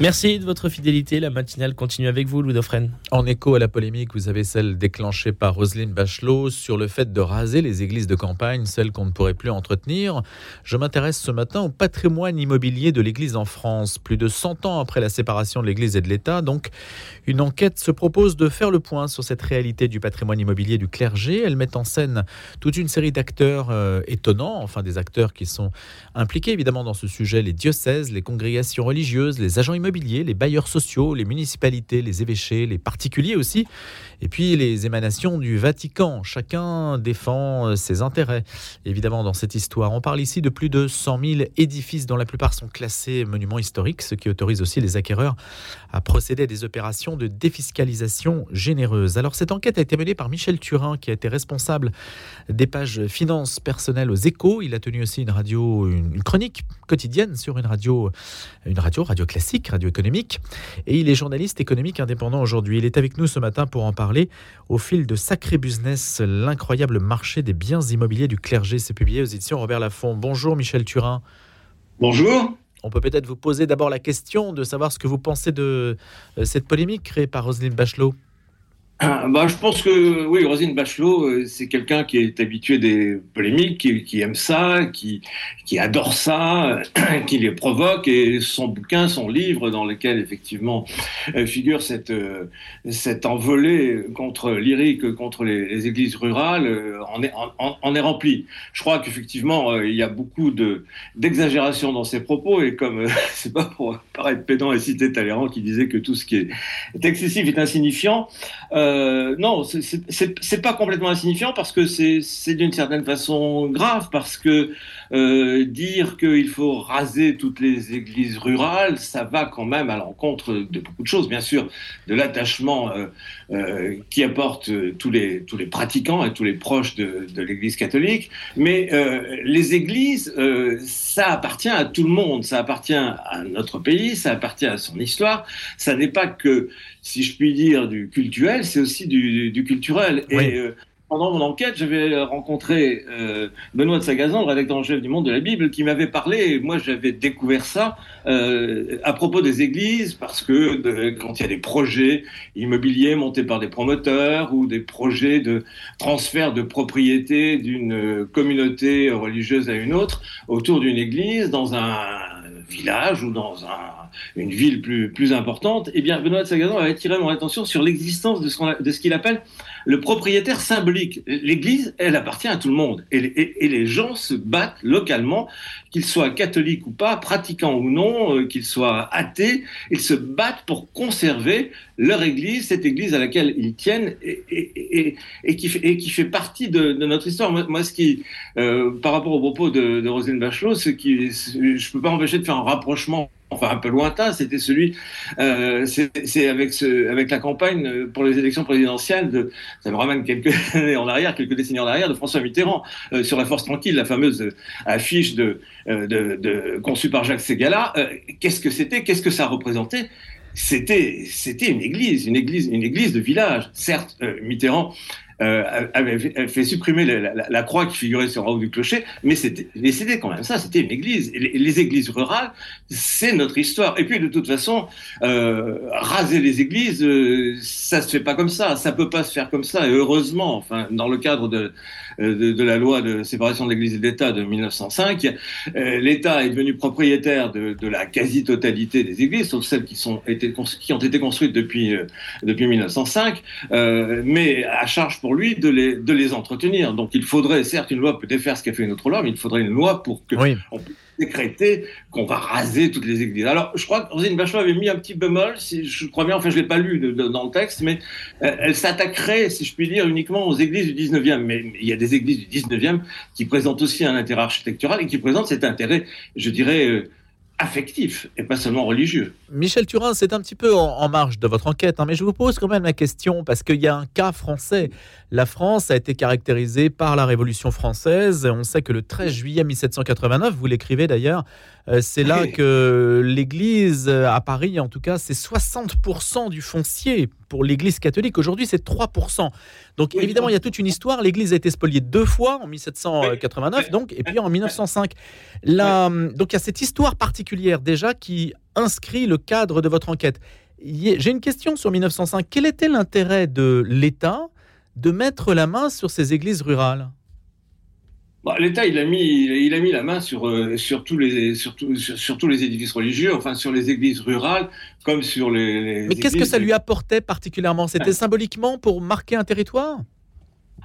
Merci de votre fidélité. La matinale continue avec vous, Louis Dauphren. En écho à la polémique, vous avez celle déclenchée par Roselyne Bachelot sur le fait de raser les églises de campagne, celles qu'on ne pourrait plus entretenir. Je m'intéresse ce matin au patrimoine immobilier de l'église en France. Plus de 100 ans après la séparation de l'église et de l'État, donc, une enquête se propose de faire le point sur cette réalité du patrimoine immobilier du clergé. Elle met en scène toute une série d'acteurs euh, étonnants, enfin des acteurs qui sont impliqués évidemment dans ce sujet, les diocèses, les congrégations religieuses, les agents immobiliers les bailleurs sociaux, les municipalités, les évêchés, les particuliers aussi, et puis les émanations du Vatican. Chacun défend euh, ses intérêts. Évidemment, dans cette histoire, on parle ici de plus de 100 000 édifices dont la plupart sont classés monuments historiques, ce qui autorise aussi les acquéreurs à procéder à des opérations de défiscalisation généreuse. Alors cette enquête a été menée par Michel Turin, qui a été responsable des pages finances personnelles aux échos. Il a tenu aussi une radio, une chronique quotidienne sur une radio, une radio, radio classique, radio économique. Et il est journaliste économique indépendant aujourd'hui. Il est avec nous ce matin pour en parler au fil de Sacré Business, l'incroyable marché des biens immobiliers du clergé. C'est publié aux éditions Robert Laffont. Bonjour Michel Turin. Bonjour. On peut peut-être vous poser d'abord la question de savoir ce que vous pensez de euh, cette polémique créée par Roselyne Bachelot. Ah, bah, je pense que oui, Rosine Bachelot, euh, c'est quelqu'un qui est habitué des polémiques, qui, aime ça, qui, qui adore ça, qui les provoque. Et son bouquin, son livre, dans lequel effectivement euh, figure cette, euh, cette envolée contre lyrique, contre les, églises rurales, en est, en, est rempli. Je crois qu'effectivement, il y a beaucoup de d'exagération dans ses propos. Et comme c'est pas pour paraître pédant et citer Talleyrand qui disait que tout ce qui est, excessif est insignifiant. Non, c'est pas complètement insignifiant parce que c'est d'une certaine façon grave, parce que euh, dire qu'il faut raser toutes les églises rurales, ça va quand même à l'encontre de beaucoup de choses, bien sûr, de l'attachement euh, qui apporte tous les, tous les pratiquants et tous les proches de, de l'Église catholique, mais les églises, ça appartient à tout le monde, ça appartient à notre pays, ça appartient à son histoire, ça n'est pas que, si je puis dire, du cultuel, c'est aussi du, culturel. Et euh, pendant mon enquête, j'avais rencontré euh, Benoît de Sagazan, le rédacteur en chef du Monde de la Bible, qui m'avait parlé, et moi j'avais découvert ça euh, à propos des églises, parce que quand il y a des projets immobiliers montés par des promoteurs ou des projets de transfert de propriété d'une communauté religieuse à une autre autour d'une église, dans un village ou dans un une ville plus, plus importante, eh bien, Benoît de Sagazan avait attiré mon attention sur l'existence de ce qu'il appelle le propriétaire symbolique. L'Église, elle appartient à tout le monde. Et, les gens se battent localement, qu'ils soient catholiques ou pas, pratiquants ou non, euh, qu'ils soient athées, ils se battent pour conserver leur Église, cette Église à laquelle ils tiennent et, qui, fait, partie de, notre histoire. Moi, ce qui, euh, par rapport au propos de, de Roselyne Bachelot, ce je ne peux pas empêcher de faire un rapprochement enfin un peu lointain, c'était celui, euh, c'est avec, ce, avec la campagne pour les élections présidentielles, de, ça me ramène quelques années en arrière, quelques décennies en arrière, de François Mitterrand euh, sur la force tranquille, la fameuse affiche de, euh, de, conçue par Jacques Segala. Qu'est-ce que c'était Qu'est-ce que ça représentait? C'était c'était une église, une église, une église de village. Certes, Mitterrand euh, avait fait supprimer la, croix qui figurait sur le haut du clocher, mais c'était quand même ça, c'était une église. les, églises rurales, c'est notre histoire. Et puis de toute façon, euh, raser les églises, euh, ça se fait pas comme ça, ça peut pas se faire comme ça. Et heureusement, enfin, dans le cadre de, de, la loi de séparation de l'Église et de l'État de 1905, l'État est devenu propriétaire de, de la quasi-totalité des églises, sauf celles qui, sont, été, qui ont été construites depuis, depuis 1905, mais à charge pour lui de les, de les entretenir. Donc il faudrait, certes, une loi peut faire ce qu'a fait une autre loi, mais il faudrait une loi pour que on décréter qu'on va raser toutes les églises. Alors je crois que Rosine Bachelot avait mis un petit bémol, je crois bien, enfin je l'ai pas lu dans le texte, mais euh, elle s'attaquerait, si je puis dire, uniquement aux églises du 19e. Mais, mais il y a des églises du 19e qui présentent aussi un intérêt architectural et qui présentent cet intérêt, je dirais, euh, affectif et pas seulement religieux. Michel Turin, c'est un petit peu en, marge de votre enquête, hein, mais je vous pose quand même la question parce qu'il y a un cas français. La France a été caractérisée par la Révolution française. On sait que le 13 juillet 1789, vous l'écrivez d'ailleurs, euh, c'est là que l'Église euh, à Paris, en tout cas, c'est 60% du foncier pour l'Église catholique. Aujourd'hui, c'est 3%. Donc évidemment, il y a toute une histoire. L'Église a été spoliée deux fois, en 1789 donc, et puis en 1905. Là, donc il y a cette histoire particulière déjà qui inscrit le cadre de votre enquête. J'ai une question sur 1905. Quel était l'intérêt de l'État de mettre la main sur ces églises rurales? Bah, L'État, il a mis, il a mis la main sur, euh, sur, tous les, sur, sur, tous les édifices religieux, enfin sur les églises rurales, comme sur les. Mais qu'est-ce que ça lui apportait particulièrement? C'était symboliquement pour marquer un territoire?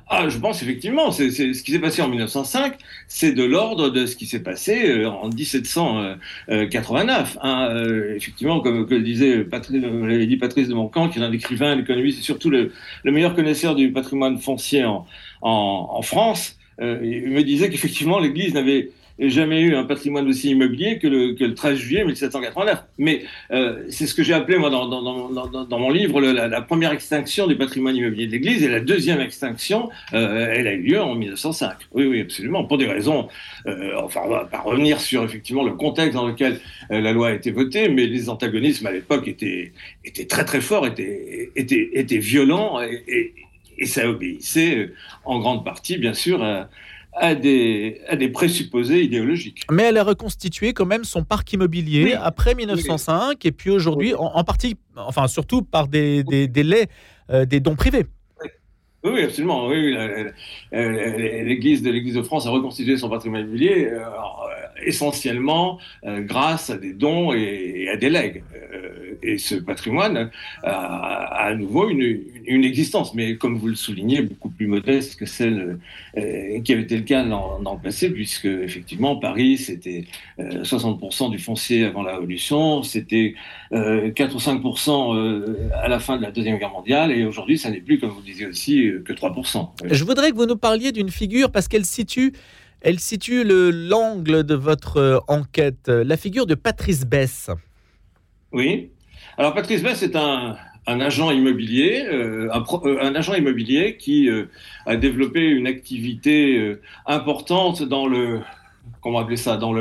Ah, je pense effectivement, c'est ce qui s'est passé en 1905, c'est de l'ordre de ce qui s'est passé euh, en 1789. Hein, euh, effectivement, comme, le disait Patrice, l'avait dit Patrice de Montcamp, qui est un écrivain, un économiste, et surtout le, le, meilleur connaisseur du patrimoine foncier en, en, en France, euh, il me disait qu'effectivement l'Église n'avait jamais eu un patrimoine aussi immobilier que le, que le 13 juillet 1789. Mais euh, c'est ce que j'ai appelé, moi, dans, mon livre, la, première extinction du patrimoine immobilier de l'Église, et la deuxième extinction, euh, elle a eu lieu en 1905. Oui, oui, absolument, pour des raisons, enfin, on va pas revenir sur, effectivement, le contexte dans lequel la loi a été votée, mais les antagonismes à l'époque étaient, étaient très, très forts, étaient, étaient, étaient violents, et, et et ça obéissait euh, en grande partie, bien sûr, à, des, à des présupposés idéologiques. Mais elle a reconstitué quand même son parc immobilier après 1905 et puis aujourd'hui, en, partie, enfin surtout par des, des, des euh, des dons privés. Oui, absolument. L'Église de l'Église de France a reconstitué son patrimoine immobilier euh, essentiellement grâce à des dons et, à des legs. Et ce patrimoine a, à nouveau une, une existence, mais comme vous le soulignez, beaucoup plus modeste que celle euh, qui avait été le cas dans, le passé, puisque effectivement Paris c'était 60% euh, du foncier avant la Révolution, c'était 4 euh, ou 5% à la fin de la deuxième guerre mondiale, et aujourd'hui ça n'est plus, comme vous le disiez aussi, que 3%. Je voudrais que vous nous parliez d'une figure parce qu'elle situe elle situe l'angle de votre enquête, la figure de Patrice Bess. Oui. Alors Patrice Bess est un, agent immobilier, euh, euh, un, agent immobilier qui euh, a développé une activité importante dans le comment appeler ça dans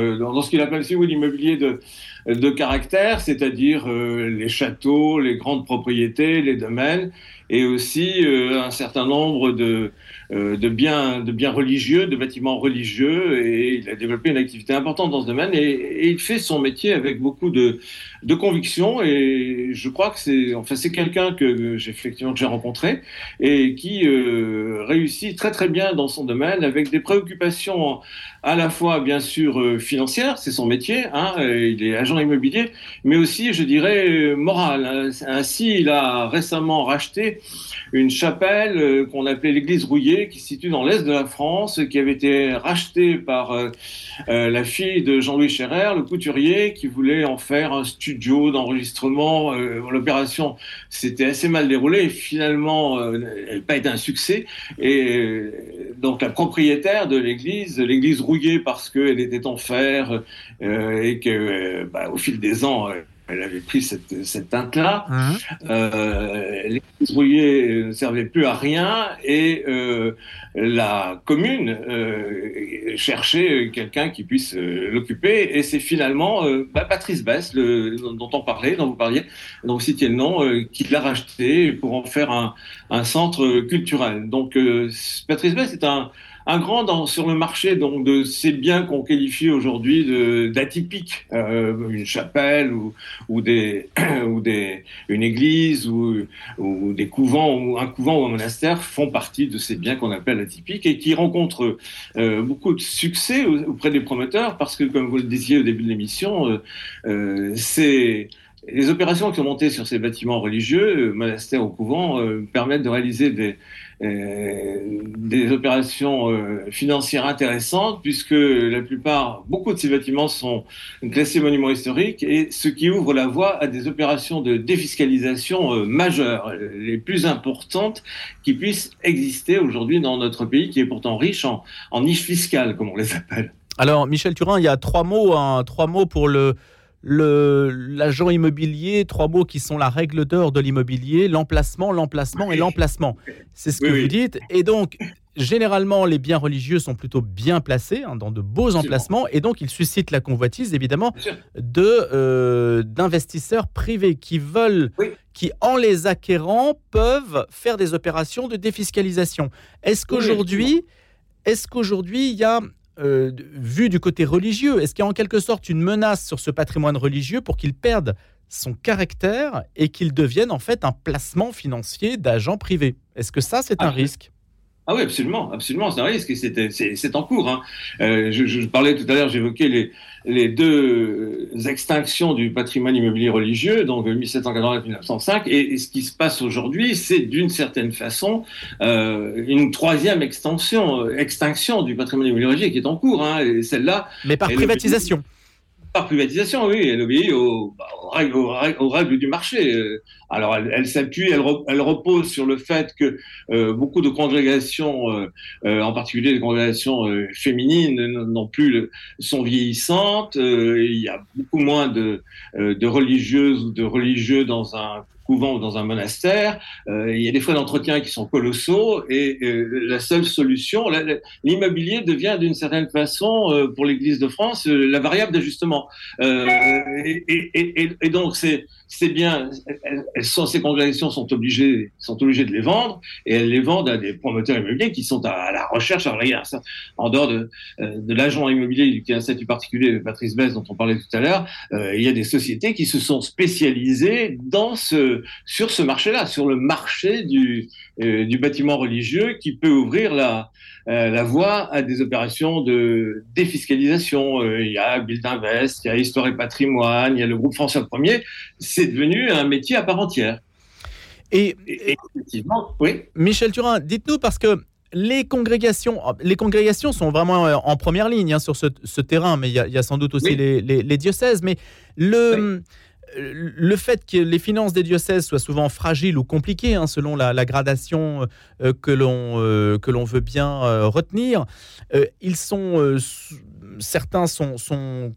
ce qu'il appelle aussi l'immobilier de de caractère, c'est-à-dire les châteaux, les grandes propriétés, les domaines, et aussi un certain nombre de euh, de, biens, de biens religieux, de bâtiments religieux, et il a développé une activité importante dans ce domaine, et, il fait son métier avec beaucoup de, de conviction, et je crois que c'est enfin, quelqu'un que j'ai effectivement que j'ai rencontré, et qui euh, réussit très très bien dans son domaine, avec des préoccupations à la fois bien sûr euh, financières, c'est son métier, hein, il est agent immobilier, mais aussi, je dirais, moral. Ainsi, il a récemment racheté une chapelle qu'on appelait l'église rouillée, qui se situe dans l'est de la France, qui avait été racheté par euh, euh, la fille de Jean-Louis Scherrer, le couturier, qui voulait en faire un studio d'enregistrement. Euh, l'opération s'était assez mal déroulée finalement n'a pas été un succès. Et donc la propriétaire de l'église, l'église rouillée parce qu'elle était en fer et que bah, au fil des ans elle avait pris cette, cette teinte-là. Mmh. Euh, les rouillés ne servaient plus à rien et euh, la commune euh, cherchait quelqu'un qui puisse euh, l'occuper. Et c'est finalement euh, bah, Patrice Bess, le, dont on parlait, dont vous parliez, dont vous citiez le nom, euh, qui l'a racheté pour en faire un, un centre culturel. Donc Patrice Bess est un un grand dans, sur le marché donc de ces biens qu'on qualifie aujourd'hui d'atypiques, euh, une chapelle ou, ou, des, ou des, une église ou, ou des couvents ou un couvent ou un monastère font partie de ces biens qu'on appelle atypiques et qui rencontrent euh, beaucoup de succès auprès des promoteurs parce que, comme vous le disiez au début de l'émission, euh, euh c'est les opérations qui sont montées sur ces bâtiments religieux, monastères ou couvents, permettent de réaliser des, euh, des opérations euh, financières intéressantes puisque la plupart, beaucoup de ces bâtiments sont classés monuments historiques et ce qui ouvre la voie à des opérations de défiscalisation euh, majeures, les plus importantes qui puissent exister aujourd'hui dans notre pays qui est pourtant riche en, en niches fiscales, comme on les appelle. Alors, Michel Turin, il y a trois mots, hein, trois mots pour le, l'agent immobilier, trois mots qui sont la règle d'or de l'immobilier, l'emplacement, l'emplacement et l'emplacement. C'est ce que vous dites. Et donc, généralement, les biens religieux sont plutôt bien placés, hein, dans de beaux emplacements, et donc ils suscitent la convoitise, évidemment, de euh, d'investisseurs privés qui veulent, qui en les acquérant peuvent faire des opérations de défiscalisation. Est-ce qu'aujourd'hui, est-ce qu'aujourd'hui il y a vu du côté religieux Est-ce qu'il y a en quelque sorte une menace sur ce patrimoine religieux pour qu'il perde son caractère et qu'il devienne en fait un placement financier d'agents privés Est-ce que ça, c'est un risque? Ah oui, absolument, absolument, c'est un risque et c'est en cours. Hein. Euh, je, je, parlais tout à l'heure, j'évoquais les, les deux extinctions du patrimoine immobilier religieux, donc 1780-1905, et, et, ce qui se passe aujourd'hui, c'est d'une certaine façon euh, une troisième extension, extinction du patrimoine immobilier religieux qui est en cours. Hein, et celle-là. Mais par privatisation. Par privatisation, oui, elle obéit aux, aux, règles, du marché. Alors, elle, s'appuie, elle, repose sur le fait que euh, beaucoup de congrégations, euh, euh, en particulier des congrégations euh, féminines, non plus sont vieillissantes. Euh, il y a beaucoup moins euh, de religieuses ou de religieux dans un couvent ou dans un monastère. Euh, il y a des frais d'entretien qui sont colossaux et euh, la seule solution, l'immobilier devient d'une certaine façon euh, pour l'Église de France la variable d'ajustement. Et, donc c'est c'est bien, elles ces congrégations sont obligées, sont obligées de les vendre et elles les vendent à des promoteurs immobiliers qui sont à, la recherche. Alors, ça, en dehors de, de l'agent immobilier qui a un statut particulier, Patrice Bess, dont on parlait tout à l'heure, il y a des sociétés qui se sont spécialisées dans ce, sur ce marché-là, sur le marché du, euh, du bâtiment religieux qui peut ouvrir la, euh, la voie à des opérations de défiscalisation. Euh, il y a Build Invest, il y a Histoire et Patrimoine, il y a le groupe François Ier. C'est devenu un métier à part entière. Et, effectivement, oui. Michel Turin, dites-nous parce que les congrégations, les congrégations sont vraiment en première ligne hein, sur ce, ce, terrain, mais il y, a, il y, a sans doute aussi oui. les, les, les, diocèses. Mais le, oui le fait que les finances des diocèses soient souvent fragiles ou compliquées, hein, selon la, la, gradation euh, que l'on euh, que l'on veut bien euh, retenir, ils sont certains sont, sont,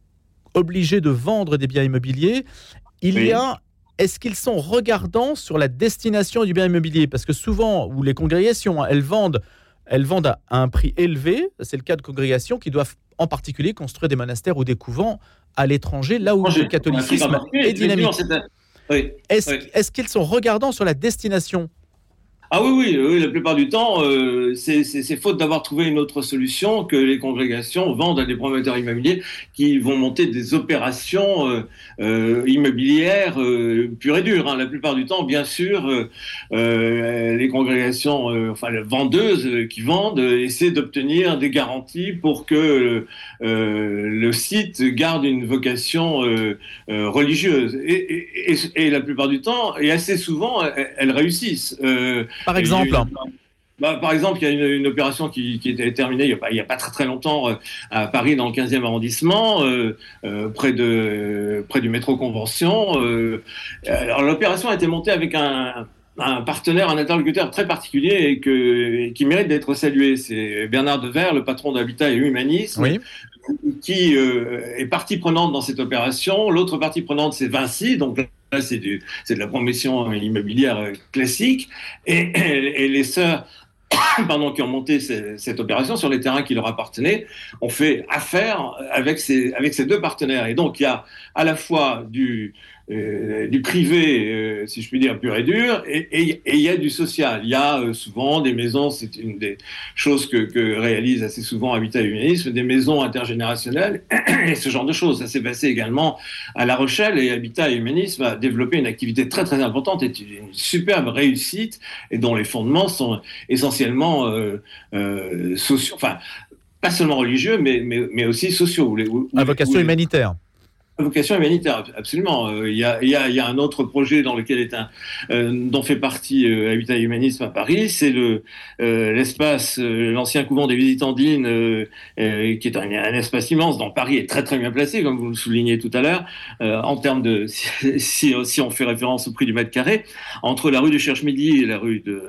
obligés de vendre des biens immobiliers. Il oui. y a est-ce qu'ils sont regardants sur la destination du bien immobilier? Parce que souvent, où les congrégations, elles vendent, elles vendent à un prix élevé. C'est le cas de congrégations qui doivent en particulier construire des monastères ou des couvents à l'étranger, là où le catholicisme est dynamique. Est-ce oui. est qu'ils sont regardants sur la destination ah oui, oui, oui, la plupart du temps, euh, c'est faute d'avoir trouvé une autre solution que les congrégations vendent à des promoteurs immobiliers qui vont monter des opérations euh, euh, immobilières euh, pures et dures. Hein. La plupart du temps, bien sûr, les congrégations, enfin les vendeuses qui vendent, essaient d'obtenir des garanties pour que le site garde une vocation religieuse. Et, et, la plupart du temps, et assez souvent, elles réussissent. Par exemple bah, par exemple, il y a une, une opération qui, qui était terminée il n'y a, pas, il y a pas très très longtemps euh, à Paris, dans le 15e arrondissement, euh, euh, près, de, près du métro Convention. Euh, alors l'opération a été montée avec un, un partenaire, un interlocuteur très particulier et, que, et qui mérite d'être salué. C'est Bernard Devers, le patron d'Habitat et Humanisme, oui. qui euh, est partie prenante dans cette opération. L'autre partie prenante, c'est Vinci, donc C'est de la promotion immobilière classique. Et, les sœurs pardon, qui ont monté cette opération sur les terrains qui leur appartenaient, ont fait affaire avec ces deux partenaires. Et donc, il y a à la fois du, euh, du privé, euh, si je puis dire, pur et dur, et, et, et, il y a du social. Il y a euh, souvent des maisons, c'est une des choses que, que, réalise assez souvent Habitat et Humanisme, des maisons intergénérationnelles, et ce genre de choses. Ça s'est passé également à La Rochelle, et Habitat et Humanisme a développé une activité très très importante, et une superbe réussite, et dont les fondements sont essentiellement sociaux, enfin, pas seulement religieux, mais, mais, mais aussi sociaux. à vocation humanitaire vocation humanitaire, absolument. Euh, il y, a, il, y a, il y, a, un autre projet dans lequel est un, euh, dont fait partie euh, Habitat Humanisme à Paris, c'est le euh, l'espace, euh, l'ancien couvent des Visitandines, euh, qui est un, espace immense. Dans Paris est très très bien placé, comme vous le soulignez tout à l'heure, en termes de si, si, on fait référence au prix du mètre carré, entre la rue du Cherche-Midi et la rue de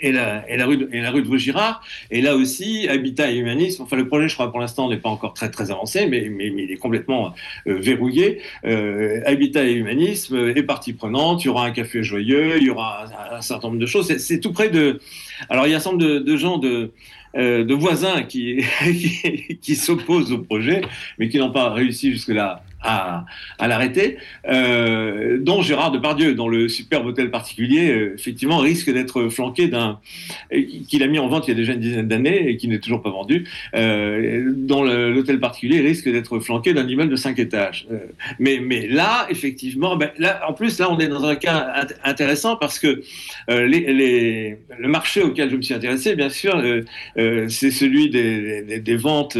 et la, rue de, et la rue de Vaugirard. Et là aussi, Habitat et Humanisme. Enfin, le projet, je crois, pour l'instant, n'est pas encore très très avancé, mais, mais, il est complètement verrouillé euh, Habitat et Humanisme est partie prenante, il y aura un café joyeux, il y aura un, certain nombre de choses. C'est tout près de... Alors il y a un certain nombre de, gens de, euh, voisins qui, qui s'opposent au projet, mais qui n'ont pas réussi jusque-là à, l'arrêter, euh, dont Gérard Depardieu, dans le superbe hôtel particulier, euh, effectivement, risque d'être flanqué d'un qu'il a mis en vente il y a déjà une dizaine d'années et qui n'est toujours pas vendu, euh, dont l'hôtel particulier risque d'être flanqué d'un immeuble de 5 étages. mais, mais là, effectivement, ben, en plus, là, on est dans un cas intéressant parce que les, le marché auquel je me suis intéressé, bien sûr, c'est celui des ventes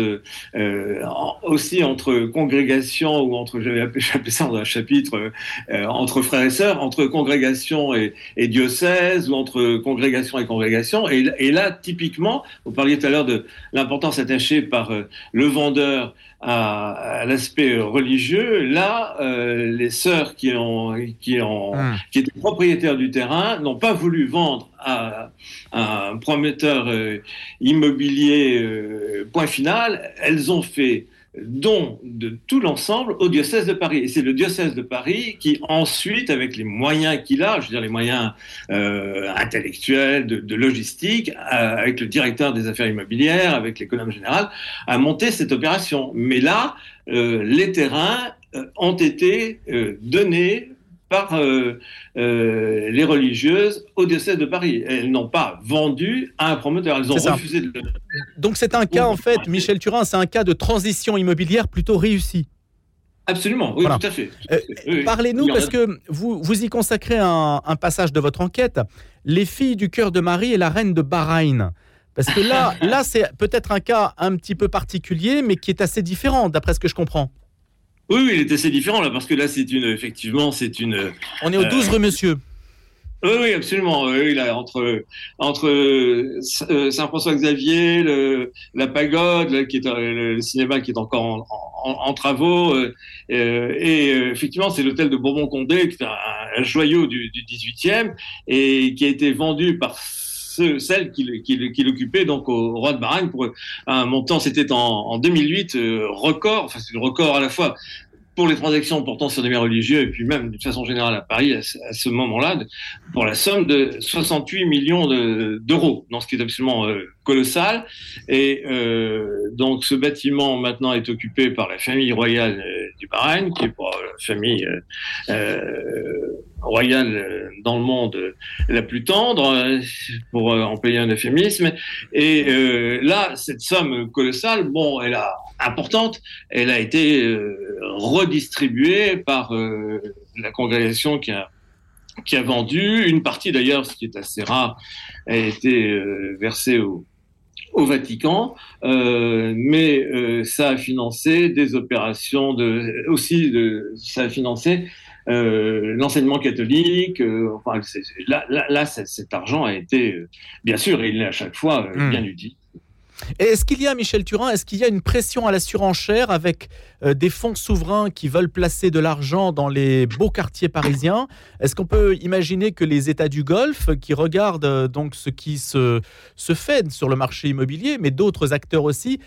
aussi entre congrégations entre, j'avais appelé, ça dans un chapitre, euh, entre frères et sœurs, entre congrégation et, diocèse, ou entre congrégation et congrégation. Et, là, typiquement, vous parliez tout à l'heure de l'importance attachée par euh, le vendeur à, l'aspect religieux. Là, euh, les sœurs qui, ont, qui, ont, hmm. qui étaient propriétaires du terrain n'ont pas voulu vendre à, un prometteur immobilier point final. Elles ont fait don de tout l'ensemble au diocèse de Paris. Et c'est le diocèse de Paris qui ensuite, avec les moyens qu'il a, je veux dire les moyens euh, intellectuels, de, logistique, euh, avec le directeur des affaires immobilières, avec l'économe général, a monté cette opération. Mais là, euh, les terrains ont été donnés par euh, euh, les religieuses au diocèse de Paris. Elles n'ont pas vendu à un promoteur, elles ont refusé de Donc c'est un cas, en fait, Michel Turin, c'est un cas de transition immobilière plutôt réussi. Absolument, oui, tout à fait. Euh, parlez-nous, parce que vous, vous y consacrez un, passage de votre enquête, Les filles du cœur de Marie et la reine de Bahreïn. Parce que là, là c'est peut-être un cas un petit peu particulier, mais qui est assez différent, d'après ce que je comprends. Oui, oui, il est assez différent là, parce que là, c'est une, effectivement, c'est une. On est au 12 rue Monsieur. Oui, oui, absolument. Oui, là, entre entre euh, Saint-François-Xavier, la pagode, qui est le cinéma qui est encore en, travaux, euh, euh, et effectivement, c'est l'hôtel de Bourbon-Condé, qui est un, joyau du, du 18e et qui a été vendu par celle qu'il occupait donc au, roi de Bahreïn pour un montant, c'était en, 2008, euh, record, enfin c'est le record à la fois pour les transactions portant sur des biens religieux et puis même de façon générale à Paris à ce, moment-là, pour la somme de 68 millions d'euros, dans ce qui est absolument euh, colossal. Et euh, donc ce bâtiment maintenant est occupé par la famille royale du Bahreïn, qui est pour la famille royale euh, dans le monde euh, la plus tendre, euh, pour employer un euphémisme. Et là, cette somme colossale, bon, elle a importante, elle a été redistribuée par la congrégation qui a qui a vendu une partie d'ailleurs, ce qui est assez rare, a été versée au, au Vatican, mais ça a financé des opérations de aussi de ça a financé euh, l'enseignement catholique. Euh, enfin, là, là, cet argent a été, euh, bien sûr, il est à chaque fois hmm. bien utilisé. Est-ce qu'il y a, Michel Turin, est-ce qu'il y a une pression à la surenchère avec des fonds souverains qui veulent placer de l'argent dans les beaux quartiers parisiens? Est-ce qu'on peut imaginer que les États du Golfe, qui regardent donc ce qui se, se fait sur le marché immobilier, mais d'autres acteurs aussi,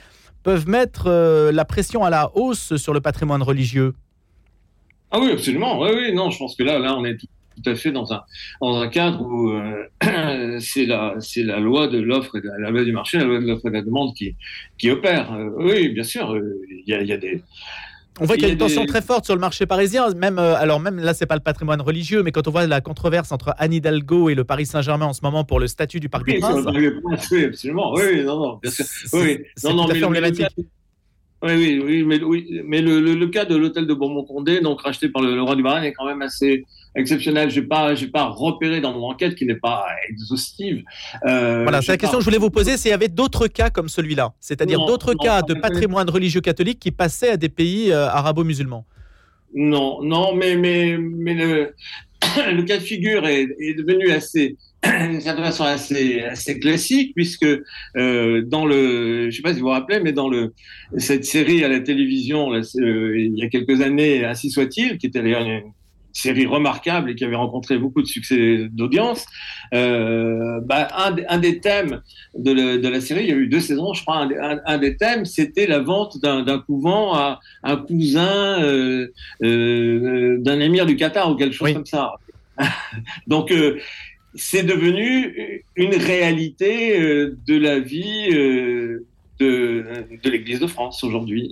peuvent mettre la pression à la hausse sur le patrimoine religieux? Ah oui, absolument. Oui, oui, non, je pense que là, là, on est tout, à fait dans un, dans un cadre où euh, c'est la, c'est la loi de l'offre et de la loi du marché, la loi de l'offre et de la demande qui, qui opère. Euh, oui, bien sûr, euh, il y, a, y, a, des. On voit qu'il y a une tension très forte sur le marché parisien. Même, alors même là, c'est pas le patrimoine religieux, mais quand on voit la controverse entre Anne Hidalgo et le Paris Saint-Germain en ce moment pour le statut du Parc des Princes. Oui, absolument. Oui, non, non, bien sûr. Oui, non, non, mais emblématique. Oui, oui, oui, mais, oui, mais le, le, cas de l'hôtel de Beaumont-Condé, donc racheté par le, roi du Bahreïn, est quand même assez exceptionnel. Je n'ai pas, pas repéré dans mon enquête qui n'est pas exhaustive. Euh, voilà, c'est la question que je voulais vous poser. S'il y avait d'autres cas comme celui-là, c'est-à-dire d'autres cas de patrimoine religieux catholique qui passaient à des pays euh, arabo-musulmans. Non, non, mais, mais, mais le, le cas de figure est, est devenu assez d'une certaine façon assez, assez classique, puisque euh, dans le, je sais pas si vous vous rappelez, mais dans le, cette série à la télévision, là, euh, il y a quelques années, Ainsi soit-il, qui était d'ailleurs une série remarquable et qui avait rencontré beaucoup de succès d'audience, euh, bah, un, un, des thèmes de, de, la série, il y a eu deux saisons, je crois, un, un, des thèmes, c'était la vente d'un couvent à un cousin euh, euh, d'un émir du Qatar ou quelque chose comme ça. Donc, euh, c'est devenu une réalité euh, de la vie euh, de, de l'Église de France aujourd'hui.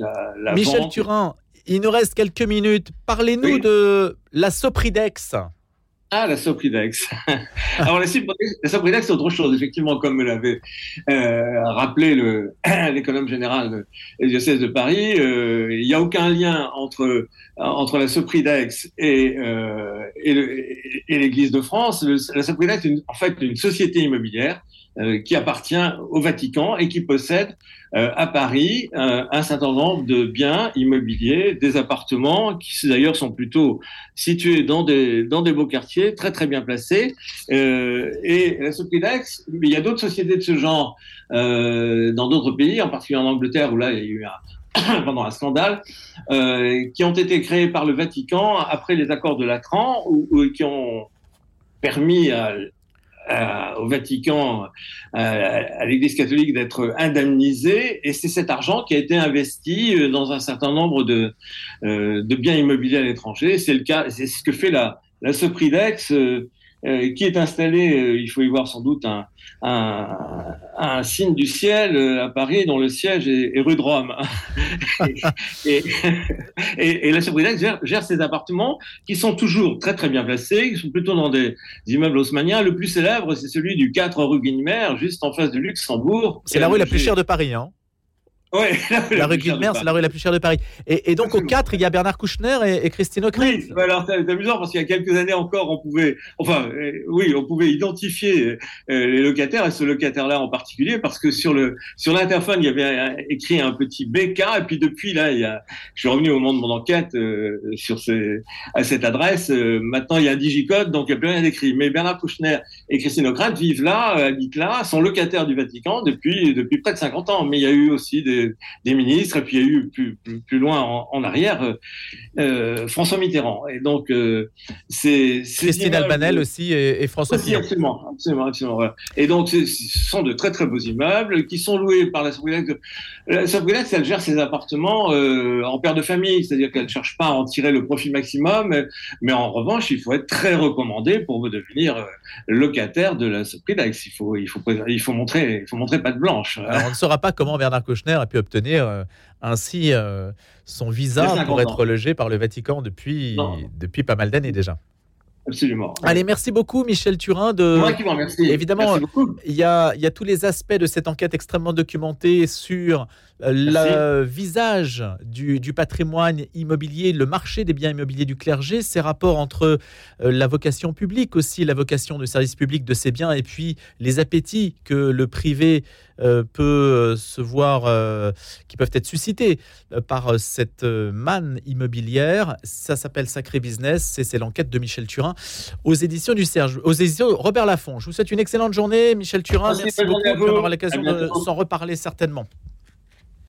Michel Turin, Il nous reste quelques minutes. Parlez-nous de la Sopridex. Ah, la Sopridex. Alors, la, Sopridex, c'est autre chose. Effectivement, comme me l'avait euh, rappelé l'économe général du diocèse de Paris, euh, il n'y a aucun lien entre, entre la Sopridex et, euh, et l'Église de France. la Sopridex est en fait une société immobilière euh, qui appartient au Vatican et qui possède euh, à Paris euh, un certain nombre de biens immobiliers, des appartements qui d'ailleurs sont plutôt situés dans des dans des beaux quartiers, très très bien placés. et la Sopridex, il y a d'autres sociétés de ce genre dans d'autres pays, en particulier en Angleterre où là il y a eu un, pendant un scandale, qui ont été créés par le Vatican après les accords de Latran, ou, ou qui ont permis à euh, au Vatican, euh, à l'Église catholique d'être indemnisée, et c'est cet argent qui a été investi euh, dans un certain nombre de, de biens immobiliers à l'étranger. C'est le cas, c'est ce que fait la, la Sopridex. Euh, qui est installé, euh, il faut y voir sans doute un, un, un, signe du ciel euh, à Paris, dont le siège est, rue de Rome. et, et, et, la Sobridex gère, gère ces appartements qui sont toujours très très bien placés, qui sont plutôt dans des immeubles haussmanniens. Le plus célèbre, c'est celui du 4 rue Guinemer, juste en face de Luxembourg. C'est la rue la plus chère de Paris, hein Ouais, la, rue Guilmer, c'est la rue la plus chère de Paris. Et, donc au 4, il y a Bernard Kouchner et, Christine O'Krent. Oui, alors c'est amusant parce qu'il y a quelques années encore, on pouvait, enfin, euh, oui, on pouvait identifier euh, les locataires et ce locataire-là en particulier parce que sur le sur l'interphone, il y avait écrit un petit BK et puis depuis là, il y a, je suis revenu au moment de mon enquête euh, sur ces, à cette adresse. maintenant, il y a un digicode, donc il n'y a plus rien d'écrit. Mais Bernard Kouchner et Christine O'Krent vivent là, habitent là, sont locataires du Vatican depuis depuis près de 50 ans. Mais il y a eu aussi des des, ministres, et puis il y a eu plus, plus, loin en, arrière euh, euh, François Mitterrand. Et donc, euh, c'est. Christine Albanel aussi et, François aussi, absolument, absolument, absolument. Et donc, ce sont de très très beaux immeubles qui sont loués par la Sobrilex. La Sobrilex, elle gère ses appartements en père de famille, c'est-à-dire qu'elle ne cherche pas à en tirer le profit maximum, mais, en revanche, il faut être très recommandé pour devenir locataire de la Sobrilex. Il faut, il faut, il faut montrer, il faut montrer pas de blanche. Alors, on ne saura pas comment Bernard Kouchner a pu obtenir euh, ainsi euh, son visa pour être logé par le Vatican depuis, depuis pas mal d'années déjà. Absolument. Allez, merci beaucoup, Michel Turin. De... Moi qui vous remercie. Évidemment, il y, a, il y a tous les aspects de cette enquête extrêmement documentée sur euh, le visage du, du, patrimoine immobilier, le marché des biens immobiliers du clergé, ces rapports entre la vocation publique aussi, la vocation de service public de ces biens, et puis les appétits que le privé euh, peut euh, se voir, euh, qui peuvent être suscités par cette manne immobilière. Ça s'appelle Sacré Business. C'est l'enquête de Michel Turin aux éditions du Serge, aux éditions Robert Laffont. Je vous souhaite une excellente journée, Michel Turin. Merci, beaucoup. On aura l'occasion de s'en reparler certainement.